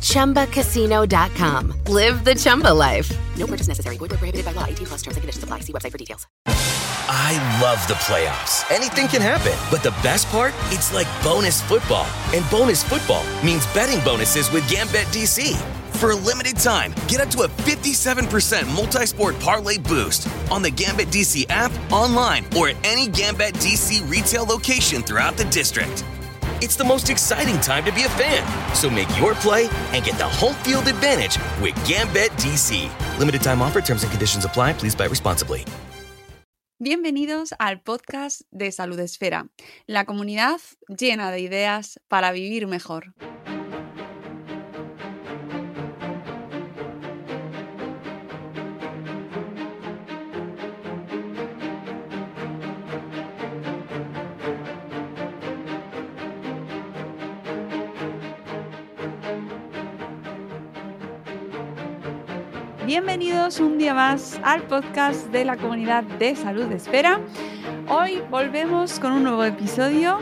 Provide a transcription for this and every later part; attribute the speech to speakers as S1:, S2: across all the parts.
S1: ChumbaCasino.com. Live the Chumba life. No purchase necessary. Void where prohibited by law. 18 plus terms and conditions apply. See website for details.
S2: I love the playoffs. Anything can happen. But the best part? It's like bonus football. And bonus football means betting bonuses with Gambit DC. For a limited time, get up to a 57% multi sport parlay boost on the Gambit DC app, online, or at any Gambit DC retail location throughout the district. It's the most exciting time to be a fan. So make your play and get the home field advantage with Gambit DC. Limited time offer, terms and conditions apply. Please buy responsibly.
S3: Bienvenidos al podcast de Salud Esfera, la comunidad llena de ideas para vivir mejor. Bienvenidos un día más al podcast de la comunidad de Salud Esfera. Hoy volvemos con un nuevo episodio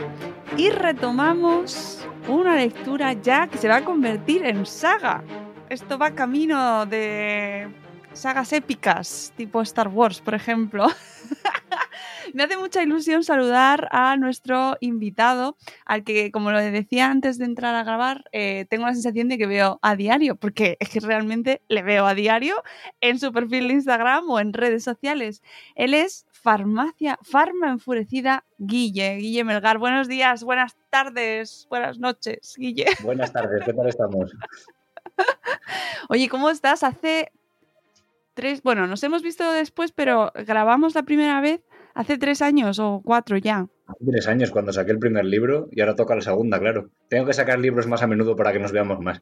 S3: y retomamos una lectura ya que se va a convertir en saga. Esto va camino de sagas épicas, tipo Star Wars, por ejemplo. Me hace mucha ilusión saludar a nuestro invitado, al que, como lo decía antes de entrar a grabar, eh, tengo la sensación de que veo a diario, porque es que realmente le veo a diario en su perfil de Instagram o en redes sociales. Él es Farmacia, Farma Enfurecida Guille. Guille Melgar, buenos días, buenas tardes, buenas noches, Guille.
S4: Buenas tardes, ¿qué tal estamos?
S3: Oye, ¿cómo estás? Hace tres, bueno, nos hemos visto después, pero grabamos la primera vez hace tres años o cuatro ya.
S4: Hace tres años cuando saqué el primer libro y ahora toca la segunda, claro. Tengo que sacar libros más a menudo para que nos veamos más.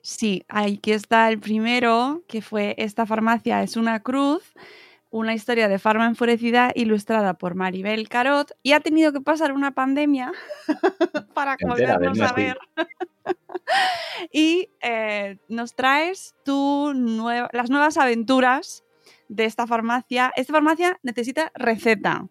S3: Sí, aquí está el primero, que fue Esta farmacia es una cruz, una historia de farma enfurecida ilustrada por Maribel Carot y ha tenido que pasar una pandemia para volvernos a ver. y eh, nos traes tu nueva- las nuevas aventuras de esta farmacia. Esta farmacia necesita receta,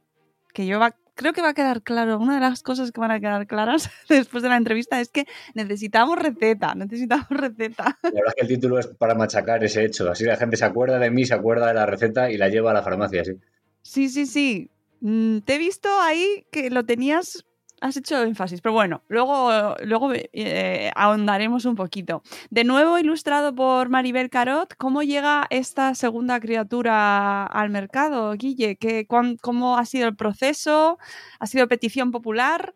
S3: que yo va- creo que va a quedar claro. Una de las cosas que van a quedar claras después de la entrevista es que necesitamos receta, necesitamos receta.
S4: La verdad es que el título es para machacar ese hecho. Así la gente se acuerda de mí, se acuerda de la receta y la lleva a la farmacia, sí.
S3: Sí, sí, sí. Mm, Te he visto ahí que lo tenías, has hecho énfasis, pero bueno, luego, luego eh, ahondaremos un poquito. De nuevo ilustrado por Maribel Carot, ¿cómo llega esta segunda criatura al mercado, Guille? ¿Qué, cuán- ¿Cómo ha sido el proceso? ¿Ha sido petición popular?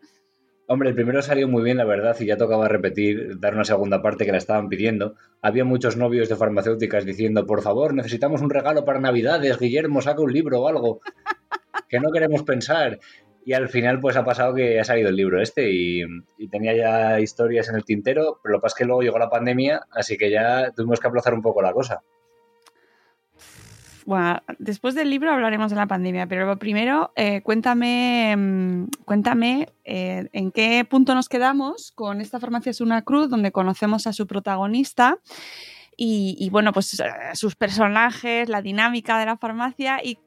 S4: Hombre, el primero salió muy bien, la verdad, y ya tocaba repetir, dar una segunda parte que la estaban pidiendo. Había muchos novios de farmacéuticas diciendo, por favor, necesitamos un regalo para Navidades, Guillermo, saca un libro o algo, que no queremos pensar. Y al final, pues ha pasado que ha salido el libro este y, tenía ya historias en el tintero, pero lo que pasa es que luego llegó la pandemia, así que ya tuvimos que aplazar un poco la cosa.
S3: Bueno, después del libro hablaremos de la pandemia, pero primero eh, cuéntame, mm, cuéntame eh, en qué punto nos quedamos con esta farmacia es una cruz, donde conocemos a su protagonista y, y, bueno, pues eh, sus personajes, la dinámica de la farmacia y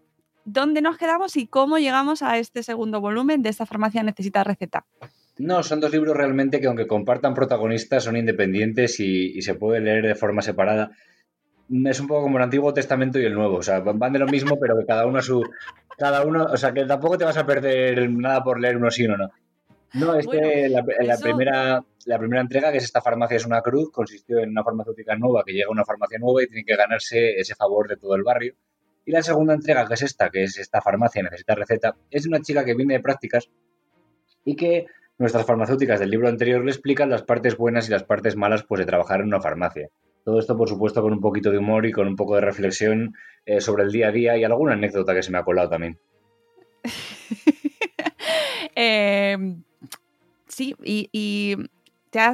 S3: dónde nos quedamos y cómo llegamos a este segundo volumen de esta farmacia necesita receta.
S4: No, son dos libros realmente que aunque compartan protagonistas son independientes y, y se puede leer de forma separada. Es un poco como el Antiguo Testamento y el Nuevo, o sea, van de lo mismo, pero que cada uno a su... Cada uno, o sea, que tampoco te vas a perder nada por leer uno sí o no. No, este,
S3: Bueno,
S4: la, la
S3: eso-
S4: primera, la primera entrega, que es esta farmacia es una cruz, consistió en una farmacéutica nueva que llega a una farmacia nueva y tiene que ganarse ese favor de todo el barrio. Y la segunda entrega, que es esta, que es esta farmacia necesita receta, es una chica que viene de prácticas y que nuestras farmacéuticas del libro anterior le explican las partes buenas y las partes malas pues, de trabajar en una farmacia. Todo esto, por supuesto, con un poquito de humor y con un poco de reflexión eh, sobre el día a día y alguna anécdota que se me ha colado también.
S3: Eh, sí, y,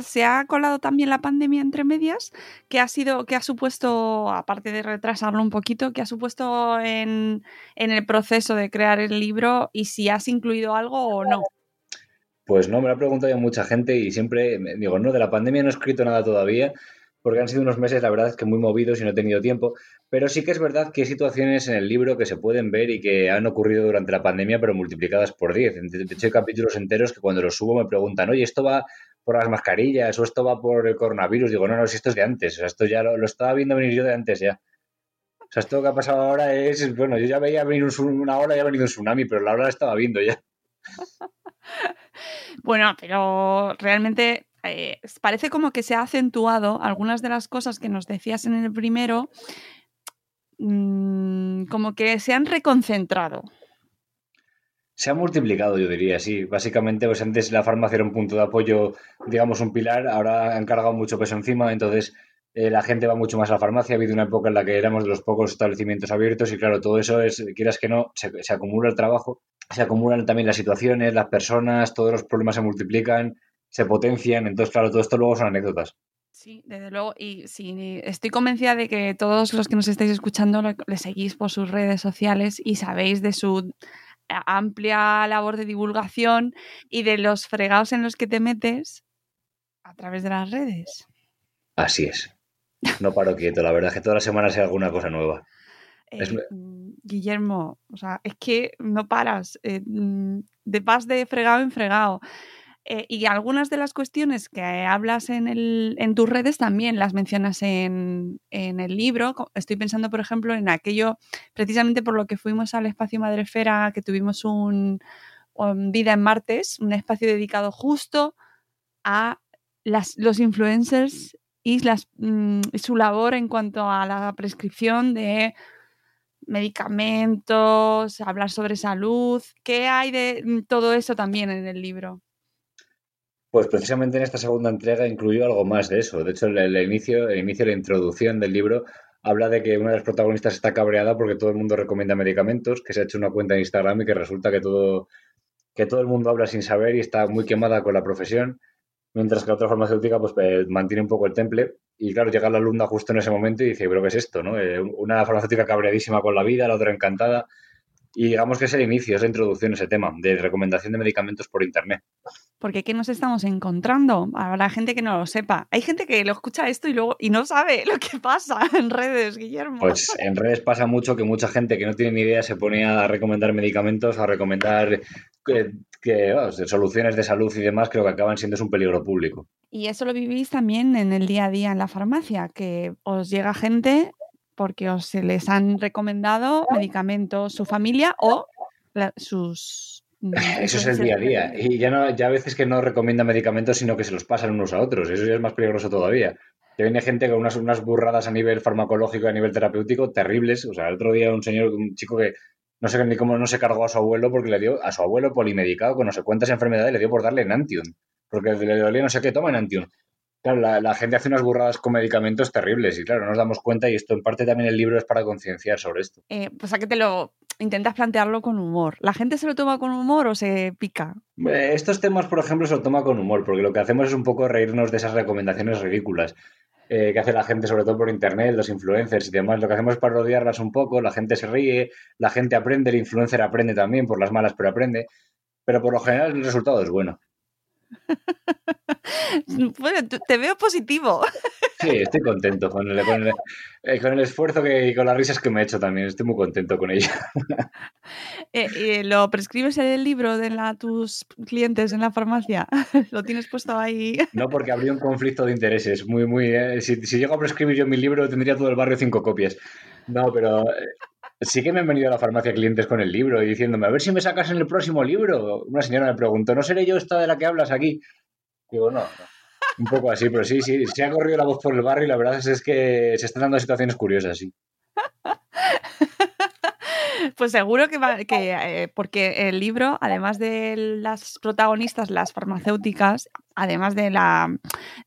S3: se ha colado también la pandemia entre medias. ¿Qué ha sido, qué ha supuesto, aparte de retrasarlo un poquito, qué ha supuesto en, en el proceso de crear el libro y si has incluido algo o no?
S4: Pues no, me lo ha preguntado ya mucha gente y siempre digo, no, de la pandemia no he escrito nada todavía, porque han sido unos meses, la verdad es que muy movidos y no he tenido tiempo, pero sí que es verdad que hay situaciones en el libro que se pueden ver y que han ocurrido durante la pandemia, pero multiplicadas por 10. De de hecho, hay capítulos enteros que cuando los subo me preguntan, oye, ¿esto va por las mascarillas o esto va por el coronavirus? Digo, no, no, si esto es de antes, o sea, esto ya lo, lo estaba viendo venir yo de antes ya. O sea, esto que ha pasado ahora es, bueno, yo ya veía venir un una ola, ya ha venido un tsunami, pero la ola la estaba viendo ya.
S3: Bueno, pero realmente eh, parece como que se ha acentuado algunas de las cosas que nos decías en el primero, mm, como que se han reconcentrado.
S4: Se ha multiplicado, yo diría, sí. Básicamente, pues antes la farmacia era un punto de apoyo, digamos, un pilar, ahora han cargado mucho peso encima, entonces eh, la gente va mucho más a la farmacia. Ha habido una época en la que éramos de los pocos establecimientos abiertos y claro, todo eso es, quieras que no, se, se acumula el trabajo, se acumulan también las situaciones, las personas, todos los problemas se multiplican, se potencian, entonces claro, todo esto luego son anécdotas.
S3: Sí, desde luego. Y sí, estoy convencida de que todos los que nos estáis escuchando le, seguís por sus redes sociales y sabéis de su amplia labor de divulgación y de los fregados en los que te metes a través de las redes.
S4: Así es. No paro quieto, la verdad es que todas las semanas hay alguna cosa nueva. Es-
S3: Eh, mm, Guillermo, o sea, es que no paras, eh, mm, de vas de fregado en fregado. Eh, y algunas de las cuestiones que hablas en, el, en tus redes también las mencionas en, el libro. Estoy pensando, por ejemplo, en aquello, precisamente por lo que fuimos al espacio Madrefera, que tuvimos un, Vida en Martes, un espacio dedicado justo a las, los influencers y mm, su labor en cuanto a la prescripción de medicamentos, hablar sobre salud. ¿Qué hay de mm, todo eso también en el libro?
S4: Pues precisamente en esta segunda entrega incluyó algo más de eso. De hecho, el, inicio, el inicio, la introducción del libro habla de que una de las protagonistas está cabreada porque todo el mundo recomienda medicamentos, que se ha hecho una cuenta en Instagram y que resulta que todo, que todo el mundo habla sin saber y está muy quemada con la profesión, mientras que la otra farmacéutica pues eh, mantiene un poco el temple. Y claro, llega la alumna justo en ese momento y dice, pero ¿qué es esto? Eh, una farmacéutica cabreadísima con la vida, la otra encantada. Y digamos que es el inicio, es la introducción a ese tema de recomendación de medicamentos por Internet.
S3: Porque ¿qué nos estamos encontrando? Habrá gente que no lo sepa. Hay gente que lo escucha esto y luego y no sabe lo que pasa en redes, Guillermo.
S4: Pues en redes pasa mucho que mucha gente que no tiene ni idea se pone a recomendar medicamentos, a recomendar que, soluciones de salud y demás, creo que acaban siendo es un peligro público.
S3: Y eso lo vivís también en el día a día en la farmacia, que os llega gente porque os se les han recomendado medicamentos su familia o la- sus mm,
S4: Eso es el día a día. Y ya, no, ya a veces que no recomienda medicamentos, sino que se los pasan unos a otros. Eso ya es más peligroso todavía. Que viene gente con unas, unas burradas a nivel farmacológico, a nivel terapéutico, terribles. O sea, el otro día un señor, un chico que no sé ni cómo no se cargó a su abuelo porque le dio a su abuelo polimedicado con no sé cuántas enfermedades, le dio por darle Enantium. Porque le dolía no sé qué, toma Enantium. Claro, la, la gente hace unas burradas con medicamentos terribles y claro, no nos damos cuenta y esto en parte también el libro es para concienciar sobre esto.
S3: Eh, pues a que te lo intentas plantearlo con humor. ¿La gente se lo toma con humor o se pica?
S4: Eh, Estos temas, por ejemplo, se lo toma con humor, porque lo que hacemos es un poco reírnos de esas recomendaciones ridículas eh, que hace la gente, sobre todo por internet, los influencers y demás. Lo que hacemos es parodiarlas un poco, la gente se ríe, la gente aprende, el influencer aprende también, por las malas, pero aprende. Pero por lo general el resultado es bueno.
S3: Bueno, te veo positivo.
S4: Sí, estoy contento con el, con el, eh, con el esfuerzo que, y con las risas que me he hecho también. Estoy muy contento con ello.
S3: Eh, eh, ¿Lo prescribes en el libro de la, tus clientes en la farmacia? ¿Lo tienes puesto ahí?
S4: No porque habría un conflicto de intereses. Muy, muy. eh, Si, si llego a prescribir yo mi libro, tendría todo el barrio cinco copias. No, pero eh, sí que me han venido a la farmacia clientes con el libro y diciéndome, a ver si me sacas en el próximo libro. Una señora me preguntó, ¿no seré yo esta de la que hablas aquí? Digo, no, no. Un poco así, pero sí, sí, se ha corrido la voz por el barrio y la verdad es, es que se están dando situaciones curiosas, sí.
S3: Pues seguro que, va, que eh, porque el libro, además de las protagonistas, las farmacéuticas, además de la,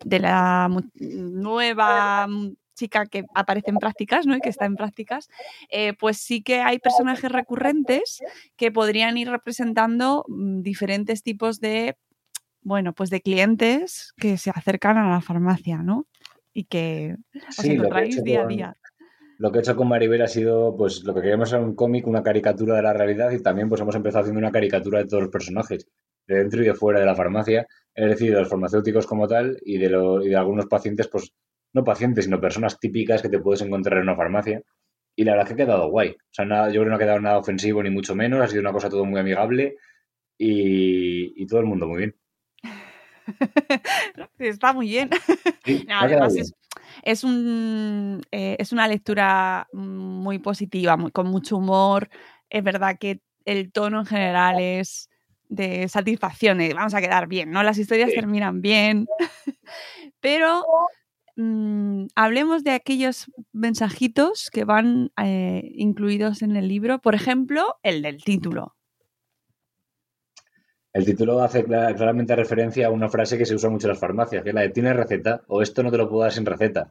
S3: de la nueva mm, chica que aparece en prácticas, ¿no? Y que está en prácticas, eh, pues sí que hay personajes recurrentes que podrían ir representando mm, diferentes tipos de bueno, pues de clientes que se acercan a la farmacia, ¿no? Y que os
S4: Sí, he
S3: encontráis día a día.
S4: Lo que he hecho con Maribel ha sido, pues, lo que queríamos era un cómic, una caricatura de la realidad y también, pues, hemos empezado haciendo una caricatura de todos los personajes, de dentro y de fuera de la farmacia, es decir, de los farmacéuticos como tal y de, lo- y de algunos pacientes, pues, no pacientes, sino personas típicas que te puedes encontrar en una farmacia. Y la verdad es que ha quedado guay. O sea, nada, yo creo que no ha quedado nada ofensivo ni mucho menos, ha sido una cosa todo muy amigable y, y todo el mundo muy bien.
S3: Está muy bien.
S4: Sí,
S3: No, además
S4: bien.
S3: es, es un, eh, es una lectura muy positiva, muy- con mucho humor. Es verdad que el tono en general es de satisfacción, de vamos a quedar bien, ¿no? Las historias
S4: Sí.
S3: terminan bien. Pero mm, hablemos de aquellos mensajitos que van eh, incluidos en el libro. Por ejemplo, el del título.
S4: El título hace cla- claramente referencia a una frase que se usa mucho en las farmacias, que es la de ¿tienes receta? o esto no te lo puedo dar sin receta.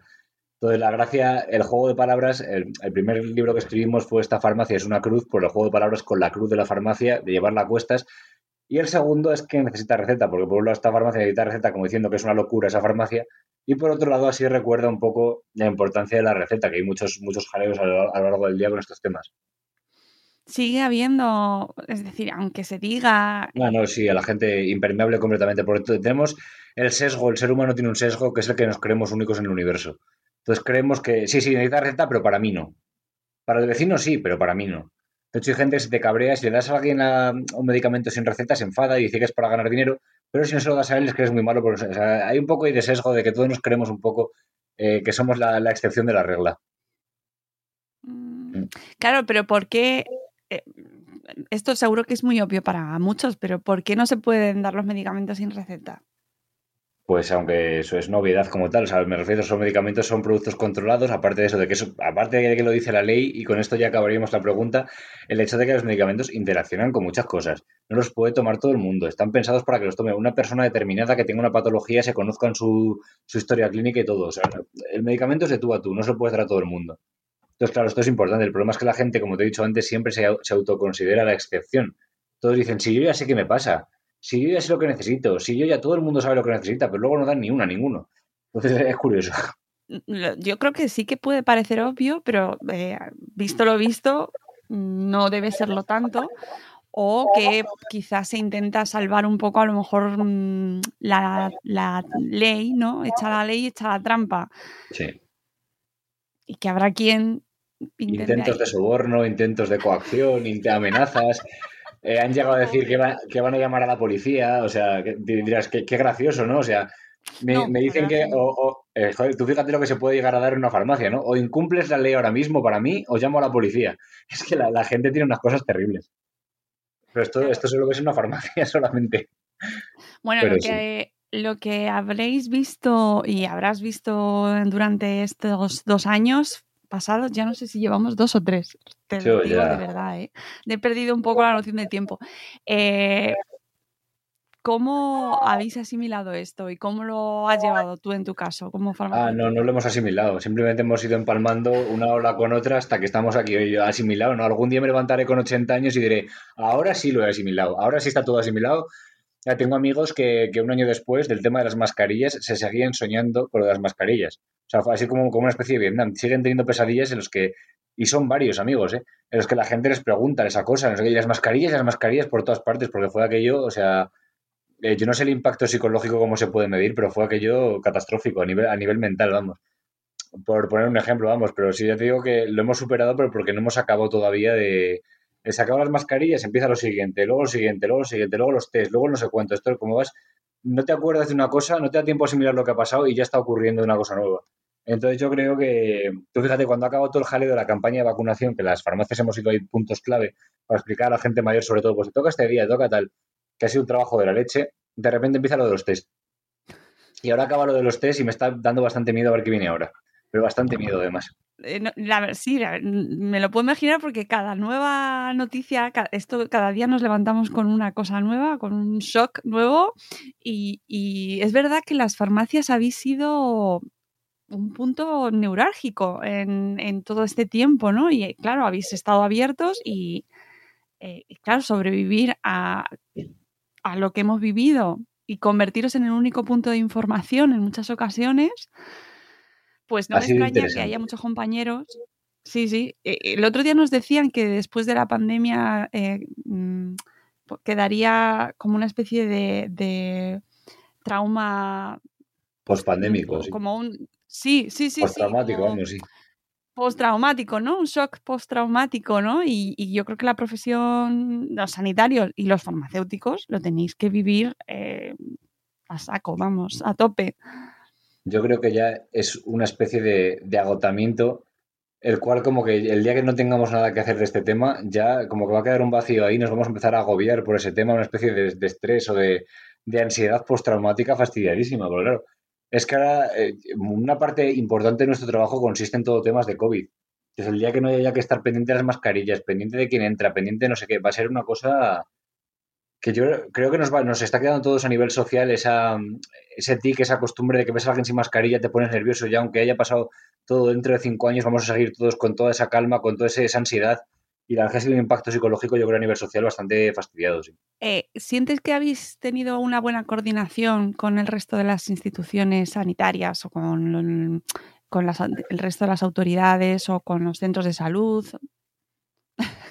S4: Entonces, la gracia, el juego de palabras, el, el primer libro que escribimos fue Esta farmacia es una cruz, por el juego de palabras con la cruz de la farmacia, de llevarla a cuestas. Y el segundo es que necesita receta, porque por un lado esta farmacia necesita receta, como diciendo que es una locura esa farmacia, y por otro lado así recuerda un poco la importancia de la receta, que hay muchos, muchos jaleos a lo, a lo largo del día con estos temas.
S3: Sigue habiendo, es decir, aunque se diga
S4: No, no, sí, a la gente impermeable completamente. Porque tenemos el sesgo, el ser humano tiene un sesgo que es el que nos creemos únicos en el universo. Entonces creemos que sí, sí, necesita receta, pero para mí no. Para el vecino sí, pero para mí no. De hecho, hay gente que se te cabrea, si le das a alguien un medicamento sin receta, se enfada y dice que es para ganar dinero, pero si no se lo das a él es que es muy malo. Hay un poco de sesgo de que todos nos creemos un poco eh, que somos la, la excepción de la regla.
S3: Mm, Claro, pero ¿por qué? eh, Esto seguro que es muy obvio para muchos, pero ¿por qué no se pueden dar los medicamentos sin receta?
S4: Pues aunque eso es novedad como tal, o sea, me refiero a esos medicamentos son productos controlados, aparte de eso, de que eso, aparte de que lo dice la ley, y con esto ya acabaríamos la pregunta, el hecho de que los medicamentos interaccionan con muchas cosas. No los puede tomar todo el mundo, están pensados para que los tome una persona determinada que tenga una patología, se conozcan su, su historia clínica y todo. El medicamento es de tú a tú, no se puede dar a todo el mundo. Entonces, claro, esto es importante. El problema es que la gente, como te he dicho antes, siempre se, se autoconsidera la excepción. Todos dicen, si yo ya sé qué me pasa, si yo ya sé lo que necesito, si yo ya todo el mundo sabe lo que necesita, pero luego no dan ni una, ninguno. Entonces es curioso.
S3: Yo creo que sí que puede parecer obvio, pero eh, visto lo visto, no debe serlo tanto. O que quizás se intenta salvar un poco, a lo mejor, mm, la, la ley, ¿no? Echa la ley, echa la trampa.
S4: Sí.
S3: Y que habrá quien
S4: Intentos
S3: ahí.
S4: de soborno, intentos de coacción, amenazas. Eh, han llegado a decir que, va- que van a llamar a la policía. O sea, que di- dirás, qué, qué gracioso, ¿no? O sea, me,
S3: No,
S4: me dicen que, o, o, eh, joder, tú fíjate lo que se puede llegar a dar en una farmacia, ¿no? O incumples la ley ahora mismo para mí, o llamo a la policía. Es que la, la gente tiene unas cosas terribles. Pero esto, esto solo ves en una farmacia solamente.
S3: Bueno,
S4: Pero
S3: lo que, lo que habréis visto y habrás visto durante estos dos años pasados, ya no sé si llevamos dos o tres, te lo digo
S4: ya.
S3: de verdad, ¿eh? he perdido un poco la noción de tiempo. Eh, ¿Cómo habéis asimilado esto y cómo lo has llevado tú en tu caso como
S4: Ah, no, no lo hemos asimilado. Simplemente hemos ido empalmando una ola con otra hasta que estamos aquí. Yo asimilado, ¿no? Algún día me levantaré con 80 años y diré, ahora sí lo he asimilado, ahora sí está todo asimilado. Ya tengo amigos que, que un año después del tema de las mascarillas se seguían soñando con lo de las mascarillas. O sea, fue así como, como una especie de Vietnam. Siguen teniendo pesadillas en los que, y son varios amigos, ¿eh? En los que la gente les pregunta, les qué, y las mascarillas, las mascarillas por todas partes, porque fue aquello, o sea, eh, yo no sé el impacto psicológico cómo se puede medir, pero fue aquello catastrófico a nivel, a nivel mental, vamos. Por poner un ejemplo, vamos, pero sí ya te digo que lo hemos superado, pero porque no hemos acabado todavía de... Se acaban las mascarillas, empieza lo siguiente, luego lo siguiente, luego lo siguiente, luego los test, luego no sé cuánto. Esto, como vas, no te acuerdas de una cosa, no te da tiempo a asimilar lo que ha pasado y ya está ocurriendo una cosa nueva. Entonces yo creo que, tú fíjate, cuando acabado todo el jaleo de la campaña de vacunación, que las farmacias hemos ido ahí puntos clave para explicar a la gente mayor sobre todo, pues te toca este día, te toca tal, que ha sido un trabajo de la leche, de repente empieza lo de los test. Y ahora acaba lo de los test y me está dando bastante miedo a ver qué viene ahora. Pero bastante miedo además.
S3: Eh, no, sí, me lo puedo imaginar porque cada nueva noticia, ca- esto cada día nos levantamos con una cosa nueva, con un shock nuevo y, es verdad que las farmacias habéis sido un punto neurálgico en, todo este tiempo, ¿no? Y eh, claro, habéis estado abiertos y, eh, claro, sobrevivir a lo que hemos vivido y convertiros en el único punto de información en muchas ocasiones, pues no me extraña que haya muchos compañeros. Sí, sí. Eh, El otro día nos decían que después de la pandemia eh, mm, quedaría como una especie de, de trauma
S4: Pospandémico,
S3: mm,
S4: sí.
S3: como un sí, sí, sí, sí,
S4: Postraumático,
S3: como
S4: vamos, sí.
S3: postraumático, ¿no? Un shock postraumático, ¿no? Y, y yo creo que la profesión, los sanitarios y los farmacéuticos lo tenéis que vivir eh, a saco, vamos, a tope.
S4: Yo creo que ya es una especie de, de agotamiento, el cual como que el día que no tengamos nada que hacer de este tema, ya como que va a quedar un vacío ahí, nos vamos a empezar a agobiar por ese tema, una especie de, de estrés o de, de ansiedad postraumática fastidiadísima, porque claro, es que ahora eh, una parte importante de nuestro trabajo consiste en todo temas de COVID. Entonces el día que no haya que estar pendiente de las mascarillas, pendiente de quién entra, pendiente de no sé qué, va a ser una cosa que yo creo que nos, va, nos está quedando todos a nivel social esa, ese tic, esa costumbre de que ves a alguien sin mascarilla, te pones nervioso ya, aunque haya pasado todo dentro de cinco años, vamos a seguir todos con toda esa calma, con toda esa ansiedad. Y la verdad es que un impacto psicológico, yo creo, a nivel social bastante fastidiado.
S3: Eh, ¿Sientes que habéis tenido una buena coordinación con el resto de las instituciones sanitarias o con, con el resto de las autoridades o con los centros de salud?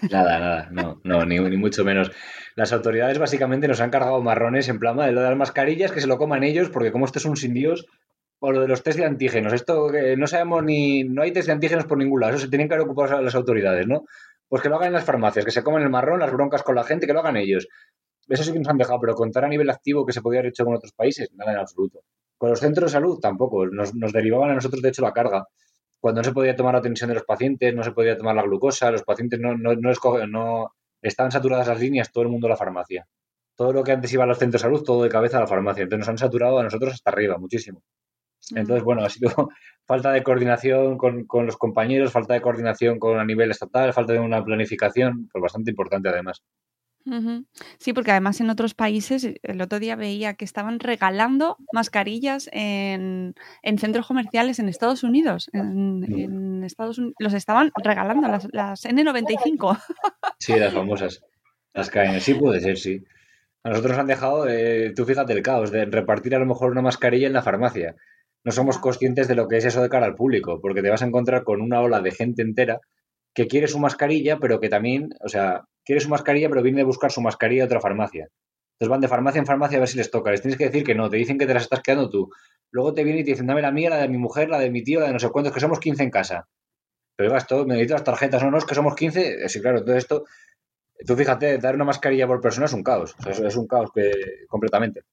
S4: Nada, nada, no, no, ni, ni mucho menos. Las autoridades básicamente nos han cargado marrones en plan de lo de las mascarillas, que se lo coman ellos, porque como esto es un sin Dios, o lo de los test de antígenos, esto que no sabemos ni, no hay test de antígenos por ningún lado, eso se tienen que ocupar las autoridades, ¿no? Pues que lo hagan en las farmacias, que se coman el marrón, las broncas con la gente, que lo hagan ellos. Eso sí que nos han dejado, pero contar a nivel activo que se podía haber hecho con otros países, nada en absoluto. Con los centros de salud tampoco, nos, nos derivaban a nosotros de hecho la carga. Cuando no se podía tomar la tensión de los pacientes, no se podía tomar la glucosa, los pacientes no, no, no, escoge- no estaban saturadas las líneas, todo el mundo a la farmacia. Todo lo que antes iba a los centros de salud, todo de cabeza a la farmacia. Entonces nos han saturado a nosotros hasta arriba, muchísimo. Entonces, bueno, ha sido falta de coordinación con, con los compañeros, falta de coordinación con a nivel estatal, falta de una planificación, pues bastante importante además.
S3: Sí, porque además en otros países, el otro día veía que estaban regalando mascarillas en, en centros comerciales en Estados Unidos. En,
S4: Mm.
S3: en Estados Unidos los estaban regalando, las, las N95.
S4: Sí, las famosas, las KN. Sí puede ser, sí. A nosotros nos han dejado, eh, tú fíjate el caos, de repartir a lo mejor una mascarilla en la farmacia. No somos conscientes de lo que es eso de cara al público, porque te vas a encontrar con una ola de gente entera que quiere su mascarilla, pero que también, o sea, quiere su mascarilla, pero viene a buscar su mascarilla a otra farmacia. Entonces van de farmacia en farmacia a ver si les toca. Les tienes que decir que no, te dicen que te las estás quedando tú. Luego te vienen y te dicen, dame la mía, la de mi mujer, la de mi tío, la de no sé cuántos, que somos 15 en casa. Pero oiga, esto, me necesito las tarjetas, no, no, es que somos 15. Eh, Sí, claro, todo esto, tú fíjate, dar una mascarilla por persona es un caos. Es un caos que, completamente.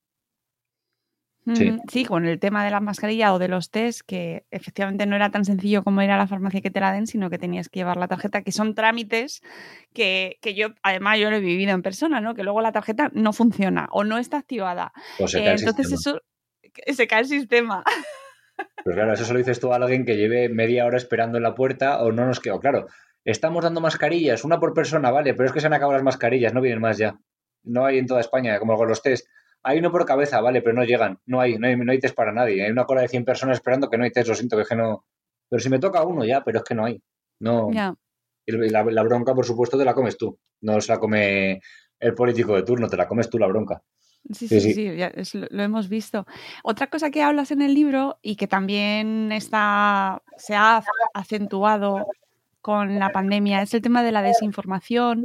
S4: Sí.
S3: Ujú. Sí, con el tema de la mascarilla o de los test, que efectivamente no era tan sencillo como ir a la farmacia que te la den, sino que tenías que llevar la tarjeta, que son trámites que, que yo, además, yo lo he vivido en persona, ¿no? Que luego la tarjeta no funciona o no está activada.
S4: Se
S3: Eh, entonces
S4: sistema.
S3: eso se cae el sistema.
S4: Pues claro, eso se lo dices tú a alguien que lleve media hora esperando en la puerta o no nos quedó. Claro, estamos dando mascarillas, una por persona, vale, pero es que se han acabado las mascarillas, no vienen más ya. No hay en toda España, como con los test. Hay uno por cabeza, vale, pero no llegan. No hay, no hay, no hay test para nadie. Hay una cola de 100 personas esperando que no hay test, lo siento, que es que no. Pero si me toca uno ya, pero es que no hay. No.
S3: Ya.
S4: Y la, la bronca, por supuesto, te la comes tú. No se la come el político de turno, te la comes tú la bronca.
S3: Sí,
S4: Sí,
S3: sí,
S4: sí.
S3: ya es- lo hemos visto. Otra cosa que hablas en el libro y que también está, se ha acentuado con la pandemia es el tema de la desinformación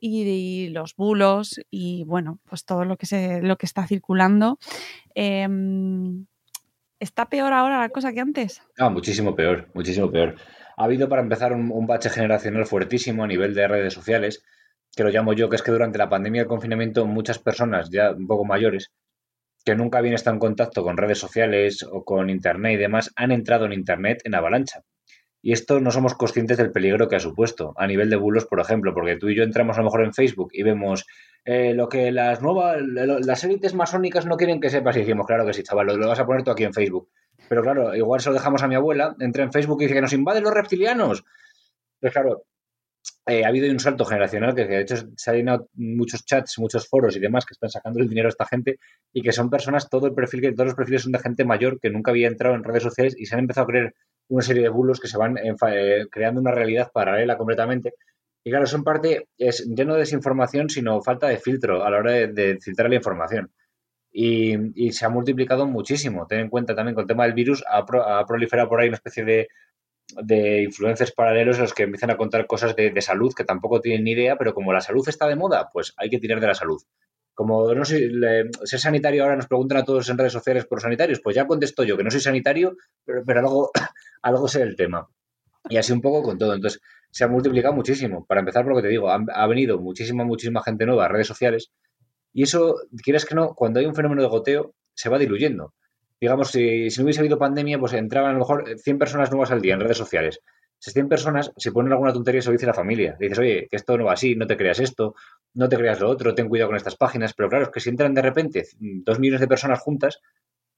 S3: y los bulos y bueno, pues todo lo que se, lo que está circulando. Em, ¿Está peor ahora la cosa que antes?
S4: Ah, muchísimo peor, muchísimo peor. Ha habido para empezar un, un bache generacional fuertísimo a nivel de redes sociales, que lo llamo yo, que es que durante la pandemia del confinamiento muchas personas ya un poco mayores, que nunca habían estado en contacto con redes sociales o con Internet y demás, han entrado en Internet en avalancha. Y esto no somos conscientes del peligro que ha supuesto, a nivel de bulos, por ejemplo, porque tú y yo entramos a lo mejor en Facebook y vemos eh, lo que las nuevas, las élites masónicas no quieren que sepas y decimos, claro que sí, chaval, lo, lo vas a poner tú aquí en Facebook. Pero claro, igual se lo dejamos a mi abuela, entra en Facebook y dice que nos invaden los reptilianos. Pues claro, eh, ha habido un salto generacional que de hecho se han llenado muchos chats, muchos foros y demás que están sacando el dinero a esta gente y que son personas, todo el perfil, que todos los perfiles son de gente mayor que nunca había entrado en redes sociales y se han empezado a creer una serie de bulos que se van eh, creando una realidad paralela completamente. Y claro, eso en parte es ya no desinformación, sino falta de filtro a la hora de, filtrar la información. y, se ha multiplicado muchísimo. Ten en cuenta también con el tema del virus, ha, pro- proliferado por ahí una especie de, de influencers paralelos en los que empiezan a contar cosas de, de salud que tampoco tienen ni idea, pero como la salud está de moda, pues hay que tirar de la salud. Como no sé, le- ser sanitario ahora nos preguntan a todos en redes sociales por sanitarios, pues ya contesto yo que no soy sanitario, pero, pero algo, algo sé del tema. Y así un poco con todo. Entonces, se ha multiplicado muchísimo. Para empezar, por lo que te digo, ha, ha venido muchísima, muchísima gente nueva a redes sociales. Y eso, quieres que no, cuando hay un fenómeno de goteo, se va diluyendo. Digamos, si, si no hubiese habido pandemia, pues entraban a lo mejor 100 personas nuevas al día en redes sociales. Esas 100 personas, si ponen alguna tontería, se lo dice la familia. Dices, oye, que esto no va así, no te creas esto, no te creas lo otro, ten cuidado con estas páginas. Pero claro, es que si entran de repente dos millones de personas juntas,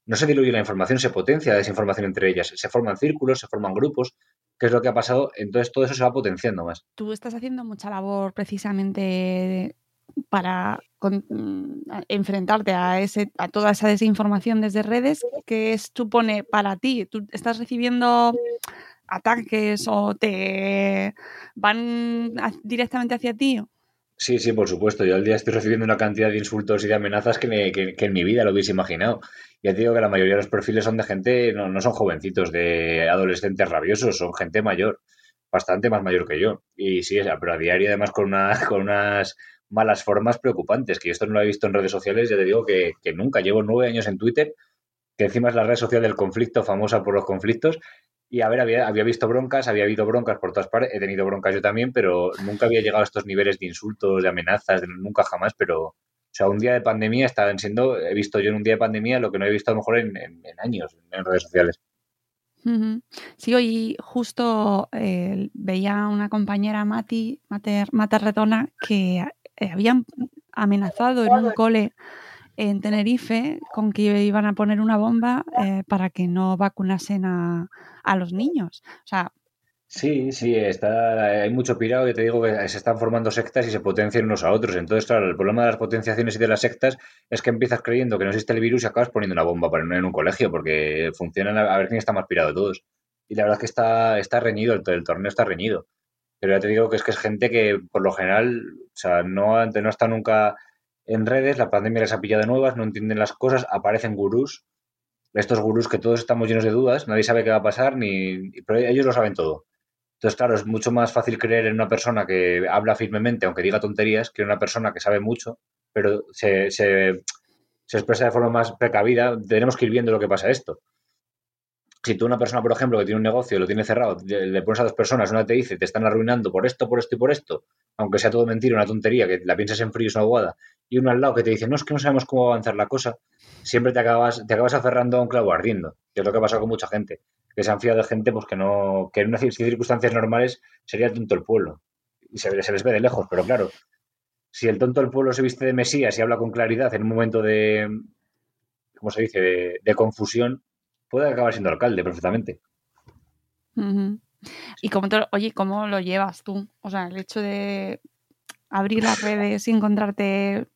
S4: no se diluye la información, se potencia la desinformación entre ellas. Se forman círculos, se forman grupos, que es lo que ha pasado. Entonces todo eso se va potenciando más.
S3: Tú estás haciendo mucha labor precisamente para mm, enfrentarte a, ese, a toda esa desinformación desde redes. ¿Qué supone para ti? ¿Tú estás recibiendo ataques o te van directamente hacia ti?
S4: Sí, sí, por supuesto. Yo al día estoy recibiendo una cantidad de insultos y de amenazas que, que- en mi vida lo hubiese imaginado. Ya te digo que la mayoría de los perfiles son de gente, no, no son jovencitos, de adolescentes rabiosos, son gente mayor, bastante más mayor que yo. Y sí, pero a diario además con, una, con unas malas formas preocupantes, que esto no lo he visto en redes sociales, ya te digo que nunca. Llevo nueve años en Twitter, que encima es la red social del conflicto, famosa por los conflictos. Y a ver, había, había visto broncas, había habido broncas por todas partes, he tenido broncas yo también, pero nunca había llegado a estos niveles de insultos, de amenazas, de nunca jamás, pero, o sea, un día de pandemia estaban siendo, he visto yo en un día de pandemia lo que no he visto a lo mejor en, en- en años en redes sociales.
S3: Sí, hoy justo eh, veía una compañera, Mati, Mater, Mata Redona, que eh, habían amenazado en un cole en Tenerife con que iban a poner una bomba eh, para que no vacunasen a, a los niños. O sea,
S4: Sí, sí, está, hay mucho pirado y te digo que se están formando sectas y se potencian unos a otros. Entonces, claro, el problema de las potenciaciones y de las sectas es que empiezas creyendo que no existe el virus y acabas poniendo una bomba para en un colegio porque funcionan a ver quién está más pirado de todos. Y la verdad es que está, está reñido, el, torneo está reñido. Pero ya te digo que es que es gente que por lo general, o sea, no, no está nunca en redes, la pandemia les ha pillado de nuevas, no entienden las cosas, aparecen gurús, estos gurús que todos estamos llenos de dudas, nadie sabe qué va a pasar, ni, pero ellos lo saben todo. Entonces, claro, es mucho más fácil creer en una persona que habla firmemente, aunque diga tonterías, que en una persona que sabe mucho, pero se, se, se expresa de forma más precavida. Tenemos que ir viendo lo que pasa esto. Si tú una persona, por ejemplo, que tiene un negocio y lo tiene cerrado, le, pones a dos personas, una te dice, te están arruinando por esto, por esto y por esto, aunque sea todo mentira, una tontería, que la piensas en frío es una aguada, y uno al lado que te dice, no, es que no sabemos cómo va a avanzar la cosa, siempre te acabas, te acabas aferrando a un clavo ardiendo, que es lo que ha pasado con mucha gente, que se han fiado de gente pues que no, que en unas circunstancias normales sería tonto el pueblo, y se, se les ve de lejos, pero claro, si el tonto del pueblo se viste de Mesías y habla con claridad en un momento de, ¿cómo se dice?, de, de confusión, puede acabar siendo alcalde perfectamente.
S3: y cómo te oye, ¿cómo lo llevas tú? O sea, el hecho de abrir las redes y encontrarte,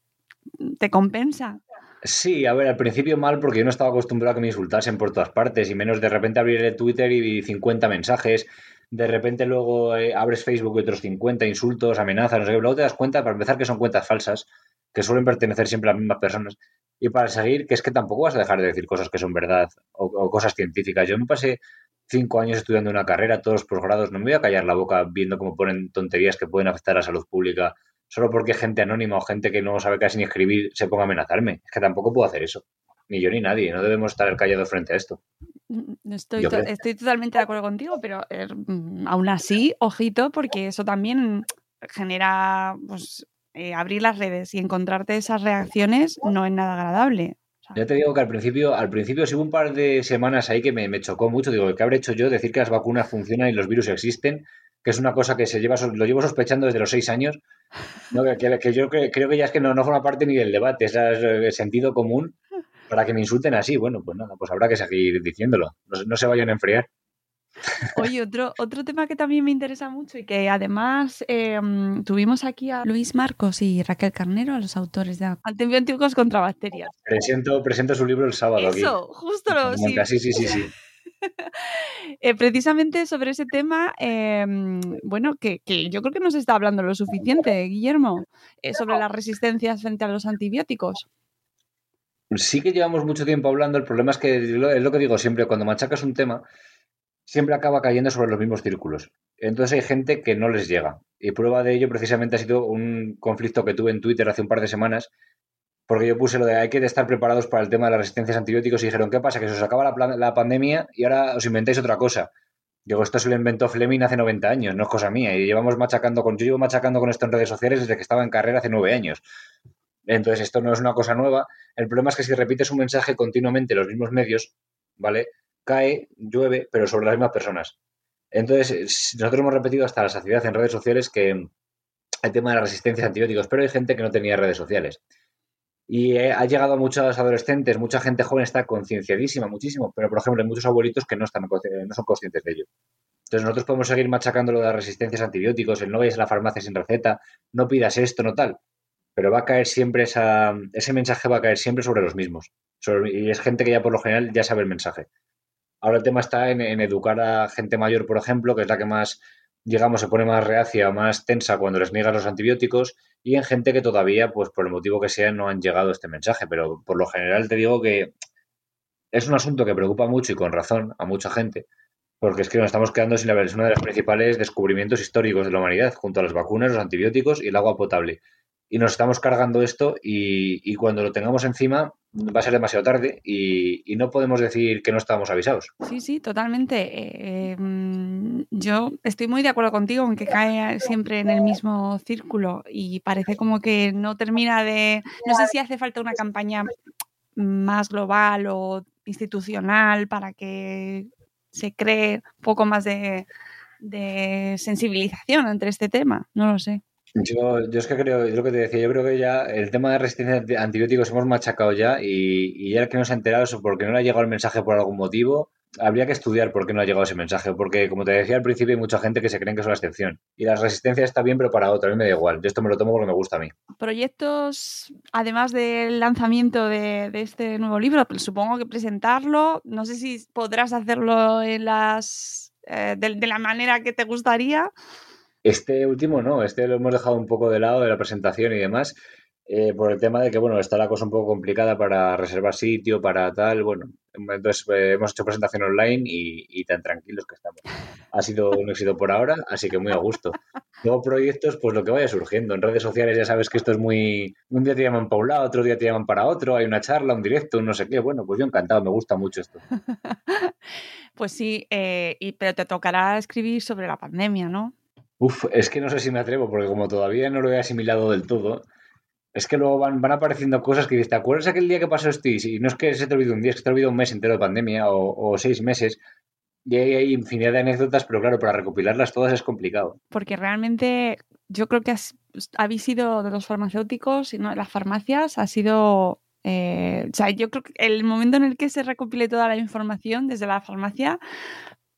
S3: ¿te compensa?
S4: Sí, a ver, al principio mal porque yo no estaba acostumbrado a que me insultasen por todas partes y menos de repente abrir el Twitter y 50 mensajes, de repente luego eh, abres Facebook y otros 50 insultos, amenazas, no sé qué, luego te das cuenta, para empezar, que son cuentas falsas, que suelen pertenecer siempre a las mismas personas y para seguir, que es que tampoco vas a dejar de decir cosas que son verdad o, o cosas científicas. Yo me pasé cinco años estudiando una carrera, todos los posgrados, no me voy a callar la boca viendo cómo ponen tonterías que pueden afectar a la salud pública solo porque gente anónima o gente que no sabe casi ni escribir se ponga a amenazarme. Es que tampoco puedo hacer eso. Ni yo ni nadie. No debemos estar callados frente a esto.
S3: Estoy, to- estoy totalmente de acuerdo contigo, pero eh, mm, aún así, ojito, porque eso también genera pues, eh, abrir las redes y encontrarte esas reacciones no es nada agradable.
S4: Ya te digo que al principio, al principio sí hubo un par de semanas ahí que me, me chocó mucho. Digo, ¿qué habré hecho yo? Decir que las vacunas funcionan y los virus existen, que es una cosa que se lleva, lo llevo sospechando desde los seis años. ¿no? Que, que- que yo cre- creo que ya es que no, no forma parte ni del debate, es el sentido común para que me insulten así. Bueno, pues nada, pues habrá que seguir diciéndolo. No, no se vayan a enfriar.
S3: Oye, otro, otro tema que también me interesa mucho y que además eh, mm, tuvimos aquí a Luis Marcos y Raquel Carnero, los autores de Antibióticos contra Bacterias.
S4: Presento, presento su libro el sábado aquí.
S3: Eso, justo lo sí.
S4: Sí, sí, sí, sí.
S3: Eh, precisamente sobre ese tema, eh, bueno, que, que yo creo que no se está hablando lo suficiente, Guillermo, eh, sobre las resistencias frente a los antibióticos.
S4: Sí que llevamos mucho tiempo hablando, el problema es que es lo que digo siempre, cuando machacas un tema, siempre acaba cayendo sobre los mismos círculos. Entonces hay gente que no les llega. Y prueba de ello precisamente ha sido un conflicto que tuve en Twitter hace un par de semanas, porque yo puse lo de hay que estar preparados para el tema de las resistencias a antibióticos y dijeron, ¿qué pasa? Que se os acaba la, la pandemia y ahora os inventáis otra cosa. Digo, esto se lo inventó Fleming hace 90 años, no es cosa mía. Y llevamos machacando con, yo llevo machacando con esto en redes sociales desde que estaba en carrera hace nueve años. Entonces, esto no es una cosa nueva. El problema es que si repites un mensaje continuamente en los mismos medios, ¿vale? Cae, llueve, pero sobre las mismas personas. Entonces, nosotros hemos repetido hasta la saciedad en redes sociales que el tema de la resistencia a antibióticos, pero hay gente que no tenía redes sociales. Y eh, ha llegado a muchos adolescentes, mucha gente joven está concienciadísima, muchísimo, pero por ejemplo hay muchos abuelitos que no, están, no son conscientes de ello. Entonces nosotros podemos seguir machacando lo de las resistencias a antibióticos, el no vayas a la farmacia sin receta, no pidas esto, no tal. Pero va a caer siempre esa, ese mensaje va a caer siempre sobre los mismos. y es gente que ya por lo general ya sabe el mensaje. Ahora el tema está en, educar a gente mayor, por ejemplo, que es la que más digamos, se pone más reacia, más tensa cuando les niegas los antibióticos y en gente que todavía, pues por el motivo que sea, no han llegado este mensaje. Pero por lo general te digo que es un asunto que preocupa mucho y con razón a mucha gente, porque es que nos estamos quedando sin la es uno de los principales descubrimientos históricos de la humanidad, junto a las vacunas, los antibióticos y el agua potable y nos estamos cargando esto y, cuando lo tengamos encima va a ser demasiado tarde y, no podemos decir que no estábamos avisados.
S3: Sí, sí, totalmente. Eh, mm, yo estoy muy de acuerdo contigo en que cae siempre en el mismo círculo y parece como que no termina de... No sé si hace falta una campaña más global o institucional para que se cree un poco más de, de sensibilización entre este tema. No lo sé.
S4: Yo, yo es que creo, es lo que te decía, yo creo que ya el tema de resistencia a antibióticos hemos machacado ya y, y ya que no se ha enterado eso porque no le ha llegado el mensaje por algún motivo, habría que estudiar por qué no ha llegado ese mensaje, porque como te decía al principio hay mucha gente que se cree que es una excepción y la resistencia está bien pero para otra, a mí me da igual, yo esto me lo tomo porque me gusta a mí.
S3: Proyectos, además del lanzamiento de, de este nuevo libro, supongo que presentarlo, no sé si podrás hacerlo en las eh, de la manera que te gustaría.
S4: Este último no, este lo hemos dejado un poco de lado de la presentación y demás, eh, por el tema de que, bueno, está la cosa un poco complicada para reservar sitio, para tal, bueno, entonces eh, hemos hecho presentación online y, tan tranquilos que estamos. Ha sido un éxito por ahora, así que muy a gusto. Luego proyectos, pues lo que vaya surgiendo. En redes sociales ya sabes que esto es muy... Un día te llaman para un lado, otro día te llaman para otro, hay una charla, un directo, un no sé qué. Bueno, pues yo encantado, me gusta mucho esto.
S3: Pues sí, eh, y, pero te tocará escribir sobre la pandemia, ¿no?
S4: Uf, es que no sé si me atrevo, porque como todavía no lo he asimilado del todo, es que luego van, van apareciendo cosas que dices, ¿te acuerdas aquel día que pasó esto? Y no es que se te olvide un día, es que te olvide un mes entero de pandemia o, seis meses. Y hay, infinidad de anécdotas, pero claro, para recopilarlas todas es complicado.
S3: Porque realmente yo creo que habéis sido de los farmacéuticos y no de las farmacias, ha sido eh, o sea, yo creo que el momento en el que se recopile toda la información desde la farmacia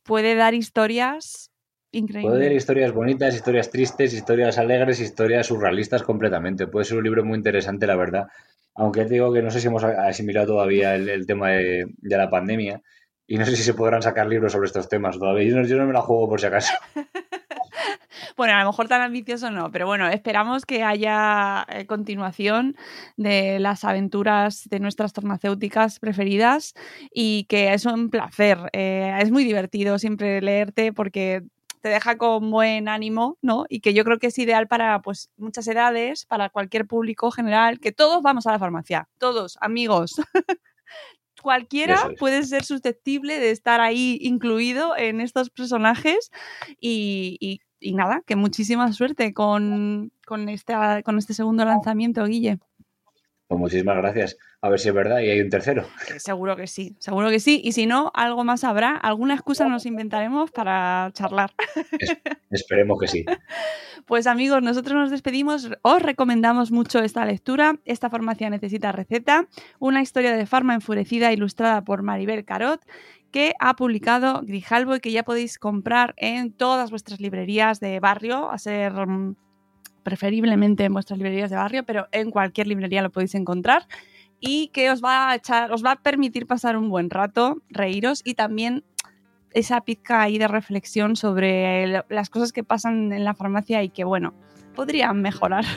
S3: puede dar historias
S4: Puede haber historias bonitas, historias tristes, historias alegres, historias surrealistas completamente. Puede ser un libro muy interesante, la verdad. Aunque te digo que no sé si hemos asimilado todavía el, tema de, la pandemia y no sé si se podrán sacar libros sobre estos temas todavía. Yo no, yo no me la juego por si acaso.
S3: bueno, a lo mejor tan ambicioso no, pero bueno, esperamos que haya eh, continuación de las aventuras de nuestras farmacéuticas preferidas y que es un placer. Eh, es muy divertido siempre leerte porque te deja con buen ánimo, ¿no? Y que yo creo que es ideal para pues muchas edades, para cualquier público general, que todos vamos a la farmacia, todos, amigos. Cualquiera puede ser susceptible de estar ahí incluido en estos personajes y, nada, que muchísima suerte con, con, con este segundo lanzamiento, Guille.
S4: Pues muchísimas gracias. A ver si es verdad y hay un tercero.
S3: Seguro que sí, seguro que sí. Y si no, algo más habrá. Alguna excusa nos inventaremos para charlar.
S4: esperemos que sí.
S3: Pues amigos, nosotros nos despedimos. Os recomendamos mucho esta lectura. Esta farmacia necesita receta. Una historia de farma enfurecida ilustrada por Maribel Carot que ha publicado Grijalbo y que ya podéis comprar en todas vuestras librerías de barrio, a ser mm, preferiblemente en vuestras librerías de barrio, pero en cualquier librería lo podéis encontrar y que os va a echar, os va a permitir pasar un buen rato, reíros y también esa pizca ahí de reflexión sobre las cosas que pasan en la farmacia y que bueno, podrían mejorar.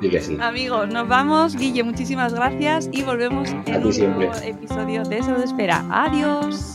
S4: Y que sí.
S3: Amigos, nos vamos. Guille, muchísimas gracias y volvemos en un nuevo episodio de Salud Espera. Adiós.